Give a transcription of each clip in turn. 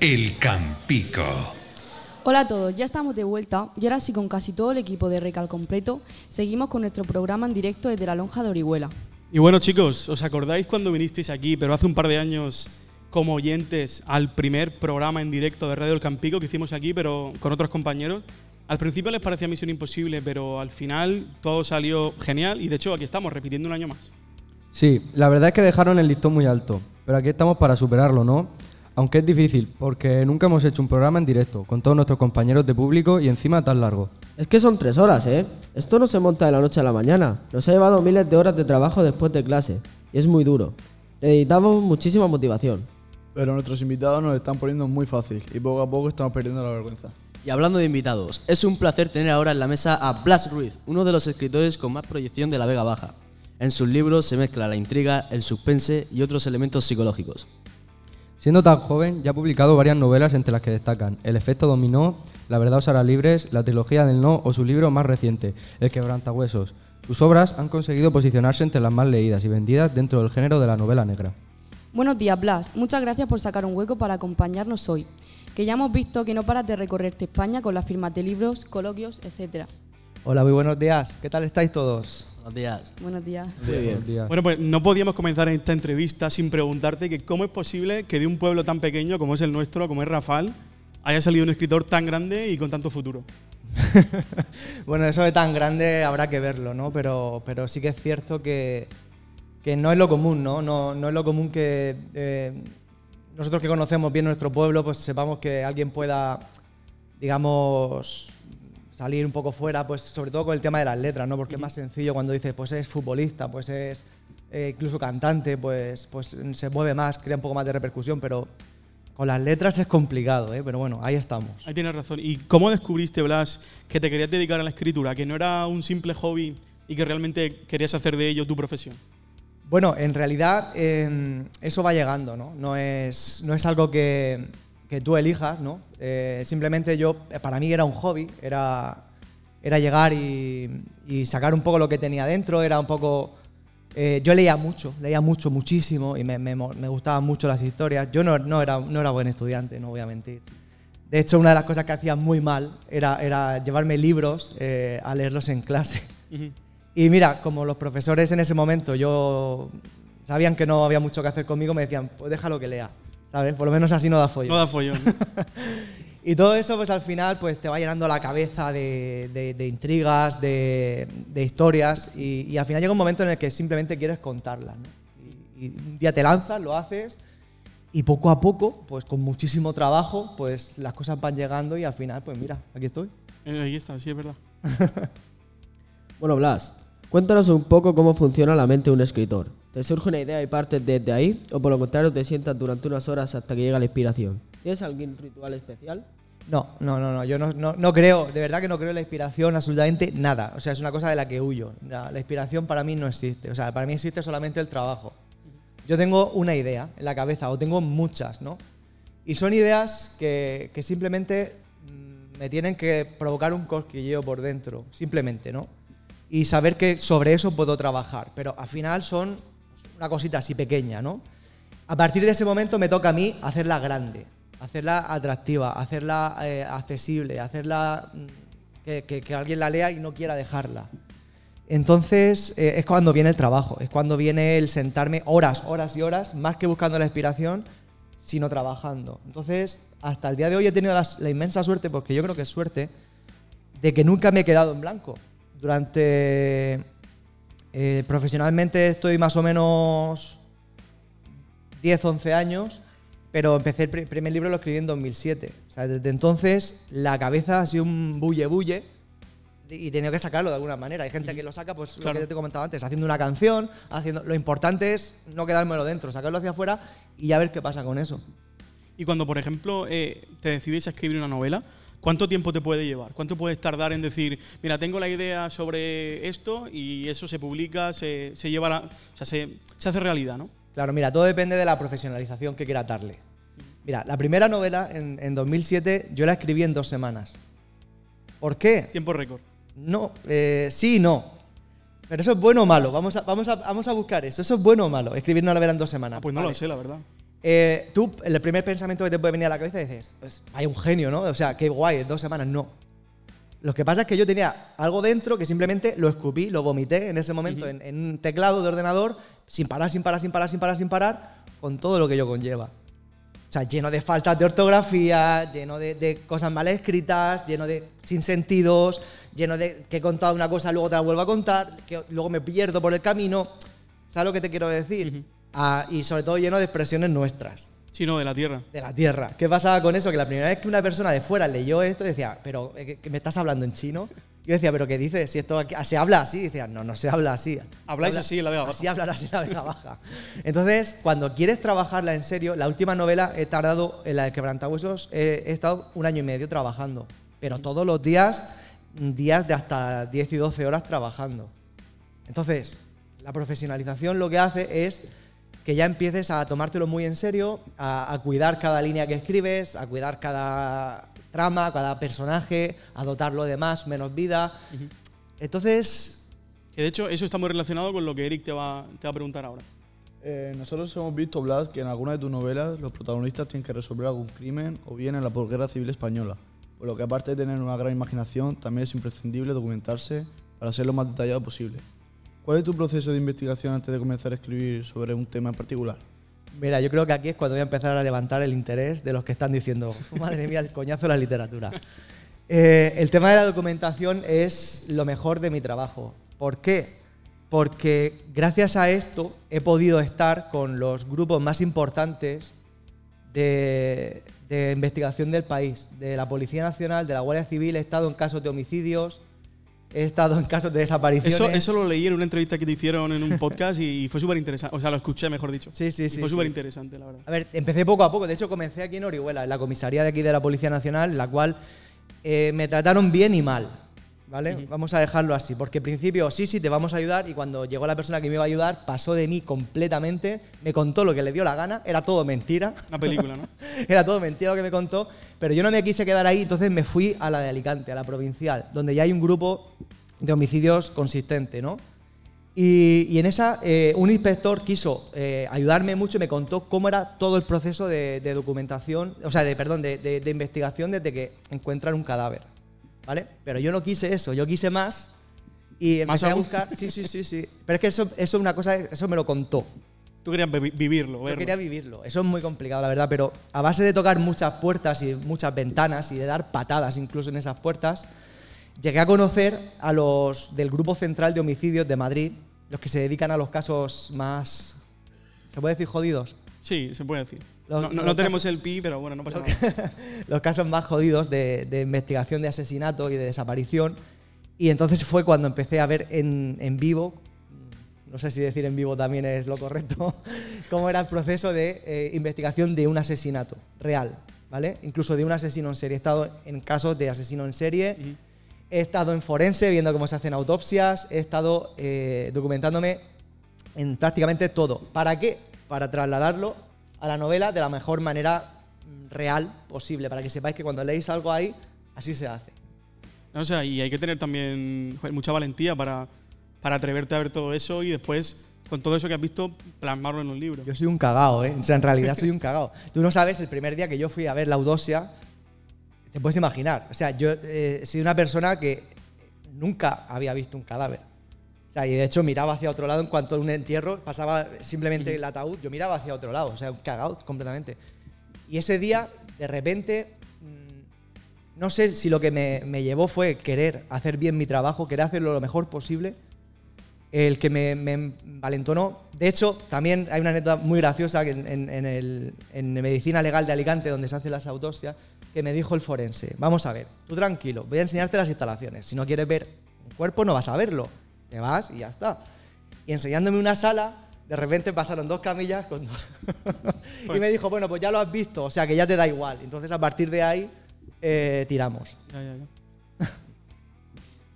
El Campico. Hola a todos, ya estamos de vuelta y ahora sí con casi todo el equipo de Recal completo, seguimos con nuestro programa en directo desde la lonja de Orihuela. Y bueno chicos, ¿os acordáis cuando vinisteis aquí, pero hace un par de años, como oyentes al primer programa en directo de Radio El Campico que hicimos aquí, pero con otros compañeros? Al principio les parecía misión imposible, pero al final todo salió genial y de hecho aquí estamos repitiendo un año más. Sí, la verdad es que dejaron el listón muy alto, pero aquí estamos para superarlo, ¿no? Aunque es difícil, porque nunca hemos hecho un programa en directo, con todos nuestros compañeros de público y encima tan largo. Es que son tres horas, ¿eh? Esto no se monta de la noche a la mañana. Nos ha llevado miles de horas de trabajo después de clase. Y es muy duro. Necesitamos muchísima motivación. Pero nuestros invitados nos están poniendo muy fácil y poco a poco estamos perdiendo la vergüenza. Y hablando de invitados, es un placer tener ahora en la mesa a Blas Ruiz, uno de los escritores con más proyección de la Vega Baja. En sus libros se mezcla la intriga, el suspense y otros elementos psicológicos. Siendo tan joven, ya ha publicado varias novelas entre las que destacan El efecto dominó, La verdad os hará libres, La trilogía del no o su libro más reciente, El quebrantahuesos. Sus obras han conseguido posicionarse entre las más leídas y vendidas dentro del género de la novela negra. Buenos días, Blas. Muchas gracias por sacar un hueco para acompañarnos hoy. Que ya hemos visto que no paras de recorrerte España con las firmas de libros, coloquios, etc. Hola, muy buenos días. ¿Qué tal estáis todos? Buenos días. Buenos días. Buenos días. Bueno, pues no podíamos comenzar esta entrevista sin preguntarte que cómo es posible que de un pueblo tan pequeño como es el nuestro, como es Rafal, haya salido un escritor tan grande y con tanto futuro. bueno, eso de tan grande habrá que verlo, ¿no? Pero, pero sí que es cierto que, que no es lo común, ¿no? No, no es lo común que eh, nosotros que conocemos bien nuestro pueblo, pues sepamos que alguien pueda, digamos, salir un poco fuera, pues sobre todo con el tema de las letras, ¿no? Porque es más sencillo cuando dices, pues es futbolista, pues es eh, incluso cantante, pues, pues se mueve más, crea un poco más de repercusión, pero con las letras es complicado, ¿eh? Pero bueno, ahí estamos. Ahí tienes razón. ¿Y cómo descubriste, Blas, que te querías dedicar a la escritura, que no era un simple hobby y que realmente querías hacer de ello tu profesión? Bueno, en realidad eh, eso va llegando, ¿no? No es, no es algo que, que tú elijas, ¿no? Eh, simplemente yo, para mí era un hobby, era, era llegar y, y sacar un poco lo que tenía dentro, era un poco... eh, yo leía mucho, leía mucho, muchísimo y me, me me gustaban mucho las historias. Yo no, no, era, no era buen estudiante, no voy a mentir. De hecho, una de las cosas que hacía muy mal era, era llevarme libros eh, a leerlos en clase. Y mira, como los profesores en ese momento yo sabían que no había mucho que hacer conmigo, me decían, pues déjalo que lea, ¿sabes? Por lo menos así no da follón. No da follón. Y todo eso, pues al final, pues te va llenando la cabeza de, de- de intrigas, de, de historias, y, y al final llega un momento en el que simplemente quieres contarlas, ¿no? Y, y un día te lanzas, lo haces, y poco a poco, pues con muchísimo trabajo, pues las cosas van llegando y al final, pues mira, aquí estoy. Eh, Ahí está, sí, es verdad. Bueno, Blas, cuéntanos un poco cómo funciona la mente de un escritor. ¿Te surge una idea y partes desde ahí? ¿O por lo contrario te sientas durante unas horas hasta que llega la inspiración? ¿Tienes algún ritual especial? No, no, no, no. Yo no, no, no creo, de verdad que no creo en la inspiración absolutamente nada. O sea, es una cosa de la que huyo. La, la inspiración para mí no existe. O sea, para mí existe solamente el trabajo. Yo tengo una idea en la cabeza, o tengo muchas, ¿no? Y son ideas que, que simplemente mm, me tienen que provocar un cosquilleo por dentro, simplemente, ¿no? Y saber que sobre eso puedo trabajar. Pero al final son una cosita así pequeña, ¿no? A partir de ese momento me toca a mí hacerla grande, hacerla atractiva, hacerla eh, accesible, hacerla mm, que, alguien la lea y no quiera dejarla. Entonces eh, es cuando viene el trabajo, es cuando viene el sentarme horas, horas y horas, más que buscando la inspiración, sino trabajando. Entonces, hasta el día de hoy he tenido las- la inmensa suerte, porque yo creo que es suerte, de que nunca me he quedado en blanco. Durante eh, profesionalmente estoy más o menos 10, 11 años, pero empecé el pri- primer libro lo escribí en 2007. O sea, desde entonces la cabeza ha sido un bulle bulle y he tenido que sacarlo de alguna manera. Hay gente que lo saca, pues Claro. lo que te he comentado antes, haciendo una canción, haciendo. Lo importante es no quedármelo dentro, sacarlo hacia afuera y ya ver qué pasa con eso. Y cuando, por ejemplo, eh, te decides a escribir una novela, ¿cuánto tiempo te puede llevar? ¿Cuánto puedes tardar en decir, mira, tengo la idea sobre esto y eso se publica, se, se lleva, a o sea, se, se hace realidad, ¿no? Claro, mira, todo depende de la profesionalización que quieras darle. Mira, la primera novela en, en 2007 yo la escribí en dos semanas. ¿Por qué? Tiempo récord. No, eh, sí y no. Pero eso es bueno o malo. Vamos a, vamos, a, vamos a buscar eso. ¿Eso es bueno o malo? Escribir una novela en dos semanas. Ah, pues no Vale. lo sé, la verdad. Eh, tú, el primer pensamiento que te puede venir a la cabeza dices, pues, hay un genio, ¿no? O sea, qué guay, dos semanas, no. Lo que pasa es que yo tenía algo dentro que simplemente lo escupí, lo vomité en ese momento en, en un teclado de ordenador, sin parar, sin parar, sin parar, sin parar, sin parar, con todo lo que ello conlleva. O sea, lleno de faltas de ortografía, lleno de, de cosas mal escritas, lleno de sin sentidos, lleno de que he contado una cosa, luego te la vuelvo a contar, que luego me pierdo por el camino. ¿Sabes lo que te quiero decir? Ah, y sobre todo lleno de expresiones nuestras, Sí, no, de la tierra. de la tierra. ¿Qué pasaba con eso? Que la primera vez que una persona de fuera leyó esto decía, pero eh, ¿que- que me estás hablando en chino? Yo decía, ¿pero qué dices? Si esto aquí- se habla así. Decía, no, no se habla así. Habláis habla- así en la Vega Baja. Así hablarás en la Vega Baja. Entonces, cuando quieres trabajarla en serio, la última novela he tardado, en la de Quebrantahuesos, he, he estado un año y medio trabajando. Pero todos los días, días de hasta 10 y 12 horas trabajando. Entonces, la profesionalización lo que hace es que ya empieces a tomártelo muy en serio, a, a cuidar cada línea que escribes, a cuidar cada trama, cada personaje, a dotarlo de más, menos vida. Entonces, Que de hecho, eso está muy relacionado con lo que Eric te va, te va a preguntar ahora. Eh, nosotros hemos visto, Blas, que en alguna de tus novelas los protagonistas tienen que resolver algún crimen o bien en la posguerra civil española. Por lo que aparte de tener una gran imaginación, también es imprescindible documentarse para ser lo más detallado posible. ¿Cuál es tu proceso de investigación antes de comenzar a escribir sobre un tema en particular? mira, yo creo que aquí es cuando voy a empezar a levantar el interés de los que están diciendo, madre mía, el coñazo de la literatura. Eh, el tema de la documentación es lo mejor de mi trabajo. ¿Por qué? Porque gracias a esto he podido estar con los grupos más importantes de, de investigación del país, de la Policía Nacional, de la Guardia Civil, he estado en casos de homicidios, he estado en casos de desapariciones. Eso, eso lo leí en una entrevista que te hicieron en un podcast y, fue súper interesante. O sea, lo escuché, mejor dicho. Sí, sí, Y sí, Fue sí. súper interesante, la verdad. A ver, empecé poco a poco. De hecho, comencé aquí en Orihuela, en la comisaría de aquí de la Policía Nacional, la cual eh, me trataron bien y mal. ¿Vale? Vamos a dejarlo así. Porque al principio, sí, sí, te vamos a ayudar. Y cuando llegó la persona que me iba a ayudar, pasó de mí completamente. Me contó lo que le dio la gana. Era todo mentira. Una película, ¿no? Era todo mentira lo que me contó. Pero yo no me quise quedar ahí. Entonces me fui a la de Alicante, a la provincial, donde ya hay un grupo de homicidios consistente, ¿no? Y, y en esa, eh, un inspector quiso eh, ayudarme mucho y me contó cómo era todo el proceso de, de documentación, o sea, de, perdón, de, de- de investigación desde que encuentran un cadáver, ¿vale? Pero yo no quise eso, yo quise más y ¿Más empecé a aún? buscar, sí, sí, sí, sí. Pero es que eso, eso es una cosa, eso me lo contó. Tú querías vi- vivirlo, Yo verlo. quería vivirlo. Eso es muy complicado, la verdad, pero a base de tocar muchas puertas y muchas ventanas y de dar patadas incluso en esas puertas, llegué a conocer a los del Grupo Central de Homicidios de Madrid, los que se dedican a los casos más... ¿Se puede decir jodidos? Sí, se puede decir. Los- no no- los no tenemos casos- el pi, pero bueno, no pasa nada. los casos más jodidos de, de investigación de asesinato y de desaparición. Y entonces fue cuando empecé a ver en, en vivo, no sé si decir en vivo también es lo correcto, cómo era el proceso de eh, investigación de un asesinato real, ¿vale? Incluso de un asesino en serie. He estado en casos de asesino en serie, he estado en forense viendo cómo se hacen autopsias, he estado eh, documentándome en prácticamente todo. ¿Para qué? Para trasladarlo a la novela de la mejor manera mm, real posible, para que sepáis que cuando leéis algo ahí, así se hace. O sea, y hay que tener también joder, mucha valentía para, para atreverte a ver todo eso y después, con todo eso que has visto, plasmarlo en un libro. Yo soy un cagao, ¿eh? O sea, en realidad soy un cagao. Tú no sabes, el primer día que yo fui a ver la autopsia, te puedes imaginar. O sea, yo eh, soy una persona que nunca había visto un cadáver. O sea, y de hecho miraba hacia otro lado en cuanto a un entierro, pasaba simplemente el ataúd, yo miraba hacia otro lado, o sea, un cagao completamente. Y ese día, de repente, mm, no sé si lo que me, me llevó fue querer hacer bien mi trabajo, querer hacerlo lo mejor posible, el que me, me valentonó. De hecho, también hay una anécdota muy graciosa en, en- en el- en Medicina Legal de Alicante, donde se hacen las autopsias, que me dijo el forense, vamos a ver, tú tranquilo, voy a enseñarte las instalaciones. Si no quieres ver un cuerpo, no vas a verlo. Te vas y ya está. Y enseñándome una sala, de repente pasaron dos camillas con y me dijo, bueno, pues ya lo has visto, o sea que ya te da igual. Entonces a partir de ahí eh, tiramos. Ya, ya, ya.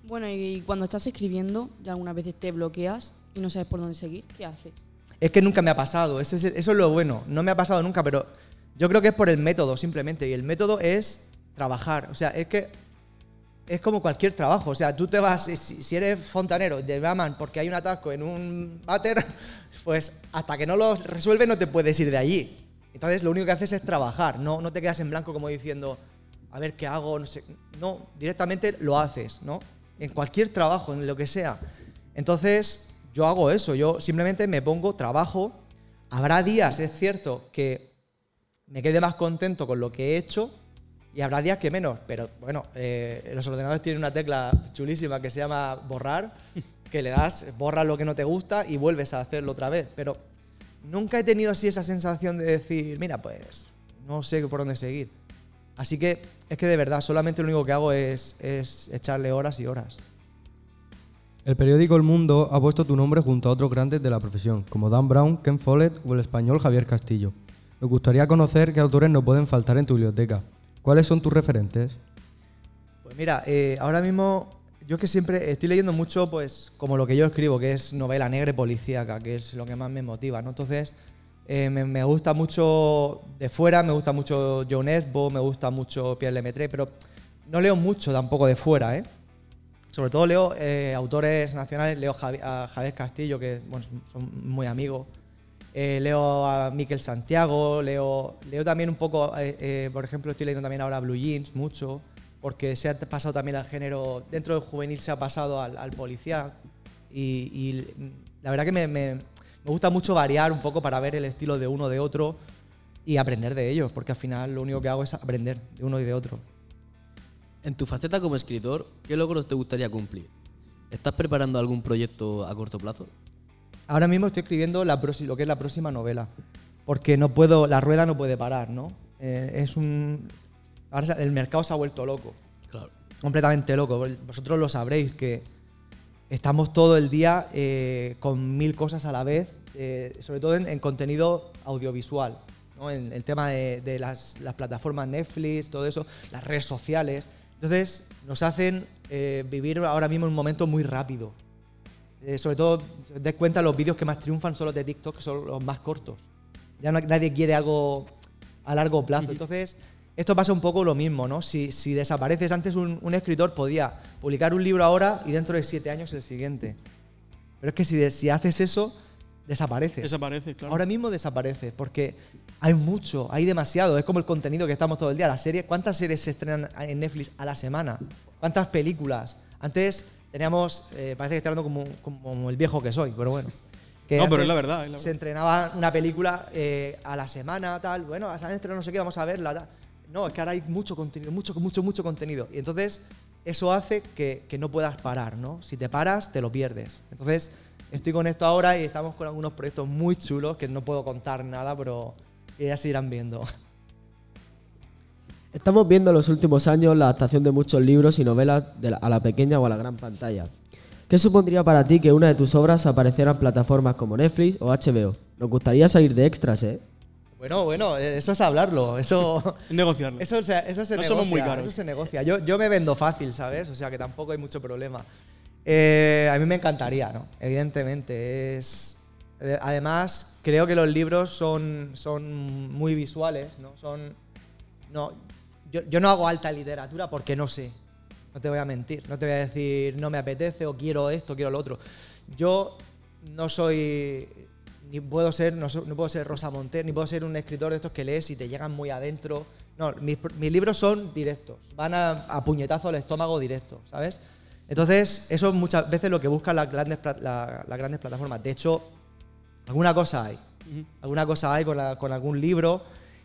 Bueno, y cuando estás escribiendo, ya algunas veces te bloqueas y no sabes por dónde seguir, ¿qué haces? Es que nunca me ha pasado, es- eso es lo bueno. No me ha pasado nunca, pero yo creo que es por el método simplemente. Y el método es trabajar. O sea, es que es como cualquier trabajo. O sea, tú te vas, si, si eres fontanero, te llaman porque hay un atasco en un váter, pues hasta que no lo resuelves no te puedes ir de allí. Entonces lo único que haces es trabajar, no, no te quedas en blanco como diciendo, a ver qué hago, no. No, directamente lo haces, ¿no? En cualquier trabajo, en lo que sea. Entonces yo hago eso, yo simplemente me pongo, trabajo. Habrá días, es cierto, que me quede más contento con lo que he hecho y habrá días que menos, pero bueno, eh, los ordenadores tienen una tecla chulísima que se llama borrar, que le das, borras lo que no te gusta y vuelves a hacerlo otra vez. Pero nunca he tenido así esa sensación de decir, mira, pues no sé por dónde seguir. Así que es que de verdad, solamente lo único que hago es, es echarle horas y horas. El periódico El Mundo ha puesto tu nombre junto a otros grandes de la profesión, como Dan Brown, Ken Follett o el español Javier Castillo. Nos gustaría conocer qué autores no pueden faltar en tu biblioteca. ¿Cuáles son tus referentes? Pues mira, eh, ahora mismo yo que siempre estoy leyendo mucho, pues como lo que yo escribo, que es novela negra y policíaca, que es lo que más me motiva, ¿no? Entonces, eh, me, me gusta mucho de fuera, me gusta mucho John Esbo, me gusta mucho Pierre Lemaitre, pero no leo mucho tampoco de fuera, ¿eh? Sobre todo leo eh, autores nacionales, leo Javi- a Javier Castillo, que bueno, son muy amigos. Eh, leo a Miquel Santiago, leo, leo también un poco, eh, eh, por ejemplo, estoy leyendo también ahora Blue Jeans mucho, porque se ha pasado también al género, dentro del juvenil se ha pasado al, policía. Y, y la verdad que me, me- me gusta mucho variar un poco para ver el estilo de uno de otro y aprender de ellos, porque al final lo único que hago es aprender de uno y de otro. En tu faceta como escritor, ¿qué logros te gustaría cumplir? ¿Estás preparando algún proyecto a corto plazo? Ahora mismo estoy escribiendo la lo que es la próxima novela, porque no puedo, la rueda no puede parar, ¿no? Eh, es un, ahora el mercado se ha vuelto loco, Claro. completamente loco. Vosotros lo sabréis que estamos todo el día eh, con mil cosas a la vez, eh, sobre todo en, en contenido audiovisual, ¿no? En el tema de, de las, las plataformas Netflix, todo eso, las redes sociales. Entonces nos hacen vivir ahora mismo un momento muy rápido. Eh, sobre todo, si dais cuenta, los vídeos que más triunfan son los de TikTok, que son los más cortos. Ya no- nadie quiere algo a largo plazo. Entonces, esto pasa un poco lo mismo, ¿no? Si, si desapareces, antes un, un escritor podía publicar un libro ahora y dentro de siete años el siguiente. Pero es que si, si haces eso, desaparece. Desaparece, claro. Ahora mismo desaparece, porque hay mucho, hay demasiado. Es como el contenido que estamos todo el día. Las series, ¿cuántas series se estrenan en Netflix a la semana? ¿Cuántas películas? Antes teníamos, eh, parece que estoy hablando como, como el viejo que soy, pero bueno. Que No, pero es la verdad, es la Se verdad. entrenaba una película eh, a la semana, tal. Bueno, a la estreno no sé qué, vamos a verla, tal. No, es que ahora hay mucho contenido, mucho, mucho, mucho contenido. Y entonces eso hace que, que no puedas parar, ¿no? Si te paras, te lo pierdes. Entonces estoy con esto ahora y estamos con algunos proyectos muy chulos que no puedo contar nada, pero ya se irán viendo. Estamos viendo en los últimos años la adaptación de muchos libros y novelas de la- a la pequeña o a la gran pantalla. ¿Qué supondría para ti que una de tus obras apareciera en plataformas como Netflix o HBO? Nos gustaría salir de extras, ¿eh? Bueno, bueno, eh, eso es hablarlo. Eso, Es negociarlo. eso, se- eso se No negocia. somos muy caros. Eso se negocia. Yo, yo me vendo fácil, ¿sabes? O sea que tampoco hay mucho problema. Eh, a mí me encantaría, ¿no? Evidentemente. Es, eh, además, creo que los libros son, son muy visuales, ¿no? Son. No, yo, yo no hago alta literatura porque no sé. No te voy a mentir. No te voy a decir no me apetece o quiero esto, quiero lo otro. Yo no soy. Ni puedo ser, no, so- no puedo ser Rosa Monter, ni puedo ser un escritor de estos que lees y te llegan muy adentro. No, mis, libros son directos. Van a, a puñetazo al estómago directo, ¿sabes? Entonces, eso es muchas veces lo que buscan las grandes, la- las grandes plataformas. De hecho, alguna cosa hay. Alguna cosa hay con, la- con algún libro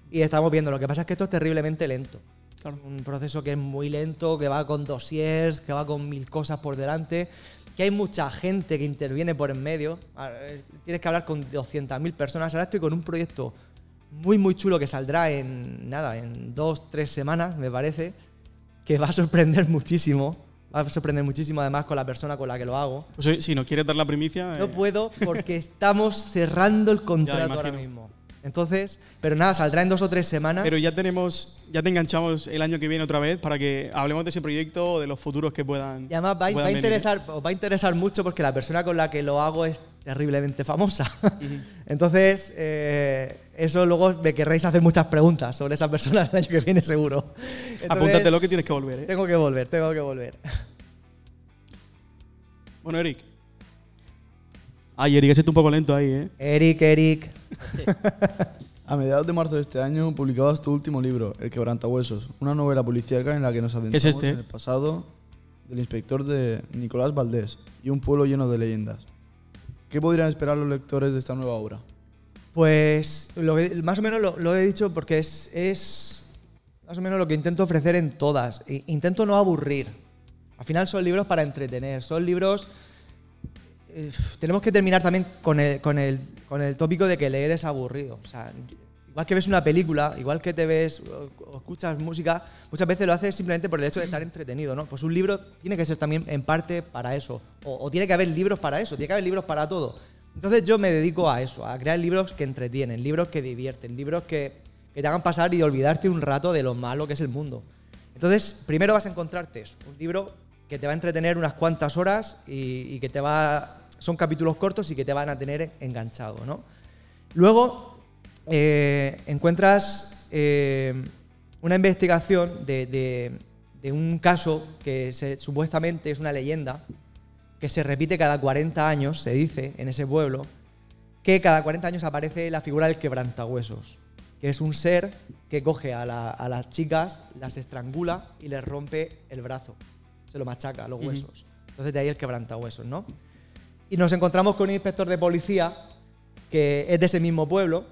y estamos viendo. Lo que pasa es que esto es terriblemente lento. Claro. Un proceso que es muy lento, que va con dossiers, que va con mil cosas por delante, que hay mucha gente que interviene por en medio. Tienes que hablar con 200.000 personas. Ahora estoy con un proyecto muy, muy chulo que saldrá en, nada, en dos, tres semanas, me parece, que va a sorprender muchísimo. Va a sorprender muchísimo además con la persona con la que lo hago. Pues, si nos quieres dar la primicia. No eh, puedo porque estamos cerrando el contrato ahora mismo. Entonces, pero nada, saldrá en dos o tres semanas. Pero ya tenemos, ya te enganchamos el año que viene otra vez para que hablemos de ese proyecto o de los futuros que puedan. y además va, a interesar, os va a interesar mucho porque la persona con la que lo hago es terriblemente famosa. Entonces, eh, eso luego me querréis hacer muchas preguntas sobre esa persona el año que viene seguro. Entonces, Apúntatelo que tienes que volver. ¿eh? Tengo que volver, tengo que volver. Bueno, Eric. Ay, Eric, ese está un poco lento ahí, ¿eh? Eric, Eric. A mediados de marzo de este año publicabas tu último libro, El quebrantahuesos, una novela policíaca en la que nos adentramos este? en el pasado del inspector de Nicolás Valdés y un pueblo lleno de leyendas. ¿Qué podrían esperar los lectores de esta nueva obra? Pues lo que- más o menos lo, lo he dicho porque es, es más o menos lo que intento ofrecer en todas. Intento no aburrir. Al final son libros para entretener, son libros... eh, tenemos que terminar también con el, con, el, con el tópico de que leer es aburrido. O sea, igual que ves una película, igual que te ves escuchas música, muchas veces lo haces simplemente por el hecho de estar entretenido, ¿no? Pues un libro tiene que ser también en parte para eso. O, o tiene que haber libros para eso, tiene que haber libros para todo. Entonces yo me dedico a eso, a crear libros que entretienen, libros que divierten, libros que, que te hagan pasar y olvidarte un rato de lo malo que es el mundo. Entonces, primero vas a encontrarte eso, un libro que te va a entretener unas cuantas horas y, y que te va... Son capítulos cortos y que te van a tener enganchado, ¿no? Luego eh, encuentras eh, una investigación de, de- de un caso que se- supuestamente es una leyenda, que se repite cada 40 años, se dice, en ese pueblo, que cada 40 años aparece la figura del quebrantahuesos, que es un ser que coge a, la- a las chicas, las estrangula y les rompe el brazo, se lo machaca, los huesos. Entonces de ahí el quebrantahuesos, ¿no? Y nos encontramos con un inspector de policía que es de ese mismo pueblo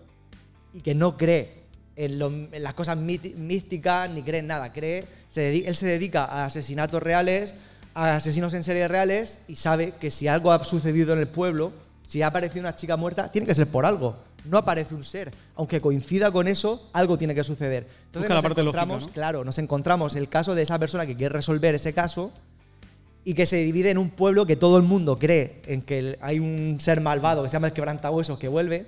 y que no cree en, lo- en las cosas místicas ni cree en nada. Cree, se dedi- él se dedica a asesinatos reales, a asesinos en serie reales y sabe que si algo ha sucedido en el pueblo, si ha aparecido una chica muerta, tiene que ser por algo. No aparece un ser. Aunque coincida con eso, algo tiene que suceder. Entonces Busca la nos parte lógica, encontramos, ¿no? claro, nos encontramos el caso de esa persona que quiere resolver ese caso y que se divide en un pueblo que todo el mundo cree en que hay un ser malvado que se llama el quebrantahuesos que vuelve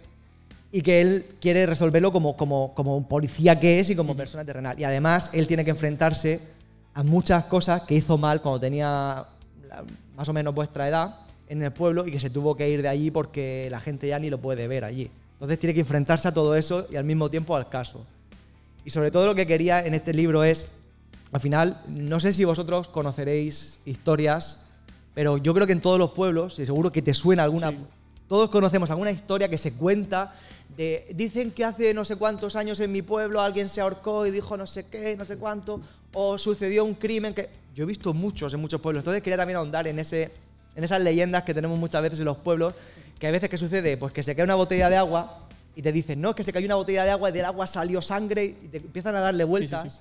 y que él quiere resolverlo como, como, como un policía que es y como persona terrenal. Y además él tiene que enfrentarse a muchas cosas que hizo mal cuando tenía más o menos vuestra edad en el pueblo y que se tuvo que ir de allí porque la gente ya ni lo puede ver allí. Entonces tiene que enfrentarse a todo eso y al mismo tiempo al caso. Y sobre todo lo que quería en este libro es, al final, no sé si vosotros conoceréis historias, pero yo creo que en todos los pueblos, y seguro que te suena alguna, todos conocemos alguna historia que se cuenta de, dicen que hace no sé cuántos años en mi pueblo alguien se ahorcó y dijo no sé qué, no sé cuánto, o sucedió un crimen que... Yo he visto muchos en muchos pueblos, entonces quería también ahondar en, ese, en esas leyendas que tenemos muchas veces en los pueblos, que hay veces que sucede, pues que se cae una botella de agua y te dicen, no, es que se cayó una botella de agua y del agua salió sangre y te empiezan a darle vueltas. sí, sí.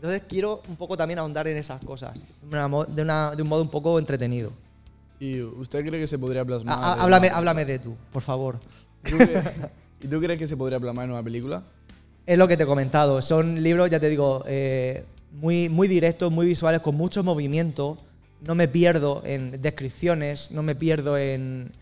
Entonces quiero un poco también ahondar en esas cosas, de, una de una- de un modo un poco entretenido. ¿Y usted cree que se podría plasmar? Ah, en háblame, una- háblame de tú, por favor. ¿Tú cre- ¿Y tú crees que se podría plasmar en una película? Es lo que te he comentado. Son libros, ya te digo, eh, muy, muy directos, muy visuales, con mucho movimiento. No me pierdo en descripciones, no me pierdo en,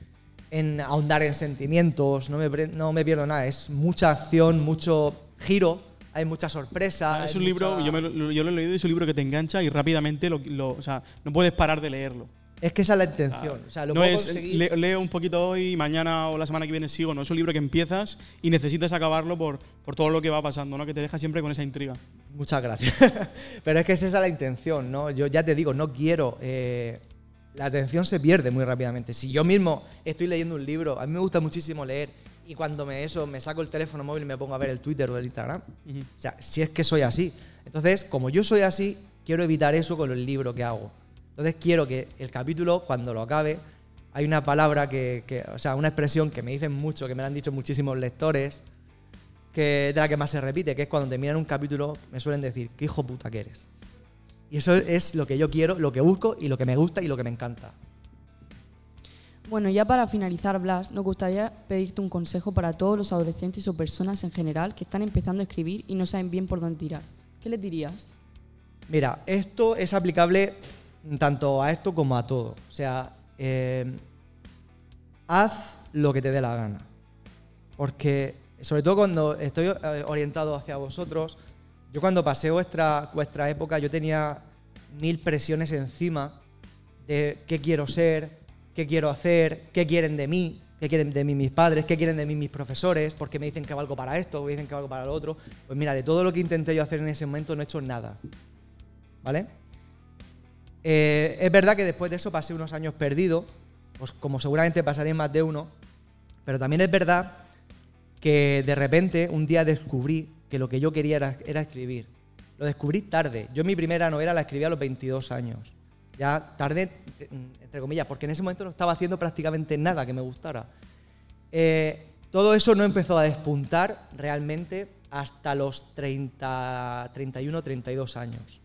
en ahondar en sentimientos, no me, no me pierdo nada. Es mucha acción, mucho giro, hay mucha sorpresa. es un libro, yo, me lo, yo lo he leído, es un libro que te engancha y rápidamente lo, lo- o sea, no puedes parar de leerlo. Es que esa es la intención. O sea, lo no puedo es le- leo un poquito hoy y mañana o la semana que viene sigo, no es un libro que empiezas y necesitas acabarlo por, por todo lo que va pasando, ¿no? Que te deja siempre con esa intriga. Muchas gracias. Pero es que es esa la intención, ¿no? Yo ya te digo, no quiero. eh, la atención se pierde muy rápidamente. Si yo mismo estoy leyendo un libro, a mí me gusta muchísimo leer y cuando me eso me saco el teléfono móvil y me pongo a ver el Twitter o el Instagram. Ujú. O sea, si es que soy así. Entonces, como yo soy así, quiero evitar eso con el libro que hago. Entonces, quiero que el capítulo, cuando lo acabe, hay una palabra que, que- o sea, una expresión que me dicen mucho, que me la han dicho muchísimos lectores, que de la que más se repite, que es cuando terminan un capítulo, me suelen decir, qué hijo puta que eres. Y eso es lo que yo quiero, lo que busco y lo que me gusta y lo que me encanta. Bueno, ya para finalizar, Blas, nos gustaría pedirte un consejo para todos los adolescentes o personas en general que están empezando a escribir y no saben bien por dónde tirar. ¿Qué les dirías? Mira, esto es aplicable tanto a esto como a todo. O sea, eh, haz lo que te dé la gana. Porque, sobre todo cuando estoy eh, orientado hacia vosotros, yo cuando pasé vuestra, vuestra época, yo tenía mil presiones encima de qué quiero ser, qué quiero hacer, qué quieren de mí, qué quieren de mí mis padres, qué quieren de mí mis profesores, porque me dicen que valgo para esto, me dicen que valgo para lo otro. Pues mira, de todo lo que intenté yo hacer en ese momento no he hecho nada. ¿Vale? Eh, es verdad que después de eso pasé unos años perdido, pues como seguramente pasaré más de uno, pero también es verdad que de repente un día descubrí que lo que yo quería era, era escribir. Lo descubrí tarde. Yo mi primera novela la escribí a los 22 años. Ya tarde, entre comillas, porque en ese momento no estaba haciendo prácticamente nada que me gustara. Eh, todo eso no empezó a despuntar realmente hasta los 30, 31, 32 años.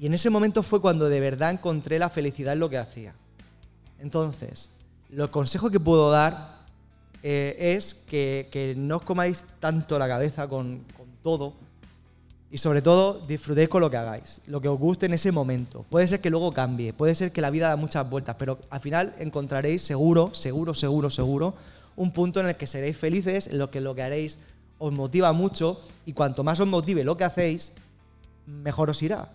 Y en ese momento fue cuando de verdad encontré la felicidad en lo que hacía. Entonces, lo consejo que puedo dar eh, es que, que no os comáis tanto la cabeza con, con todo y sobre todo disfrutéis con lo que hagáis, lo que os guste en ese momento. Puede ser que luego cambie, puede ser que la vida da muchas vueltas, pero al final encontraréis seguro, seguro, seguro, seguro, un punto en el que seréis felices, en lo que lo que haréis os motiva mucho y cuanto más os motive lo que hacéis, mejor os irá.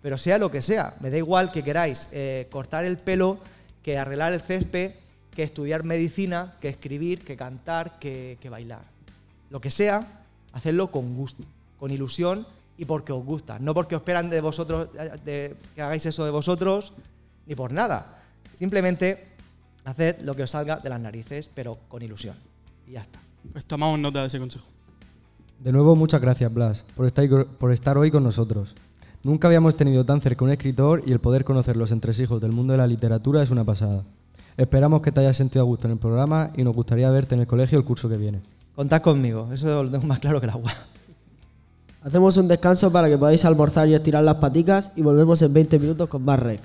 Pero sea lo que sea, me da igual que queráis eh, cortar el pelo, que arreglar el césped, que estudiar medicina, que escribir, que cantar, que, que bailar. Lo que sea, hacedlo con gusto, con ilusión y porque os gusta. No porque os esperan de vosotros de que hagáis eso de vosotros, ni por nada. Simplemente haced lo que os salga de las narices, pero con ilusión. Y ya está. Pues tomamos nota de ese consejo. De nuevo, muchas gracias, Blas, por estar, por estar hoy con nosotros. Nunca habíamos tenido tan cerca un escritor y el poder conocer los entresijos del mundo de la literatura es una pasada. Esperamos que te hayas sentido a gusto en el programa y nos gustaría verte en el colegio el curso que viene. Contad conmigo, eso lo tengo más claro que el agua. Hacemos un descanso para que podáis almorzar y estirar las paticas y volvemos en 20 minutos con más rec.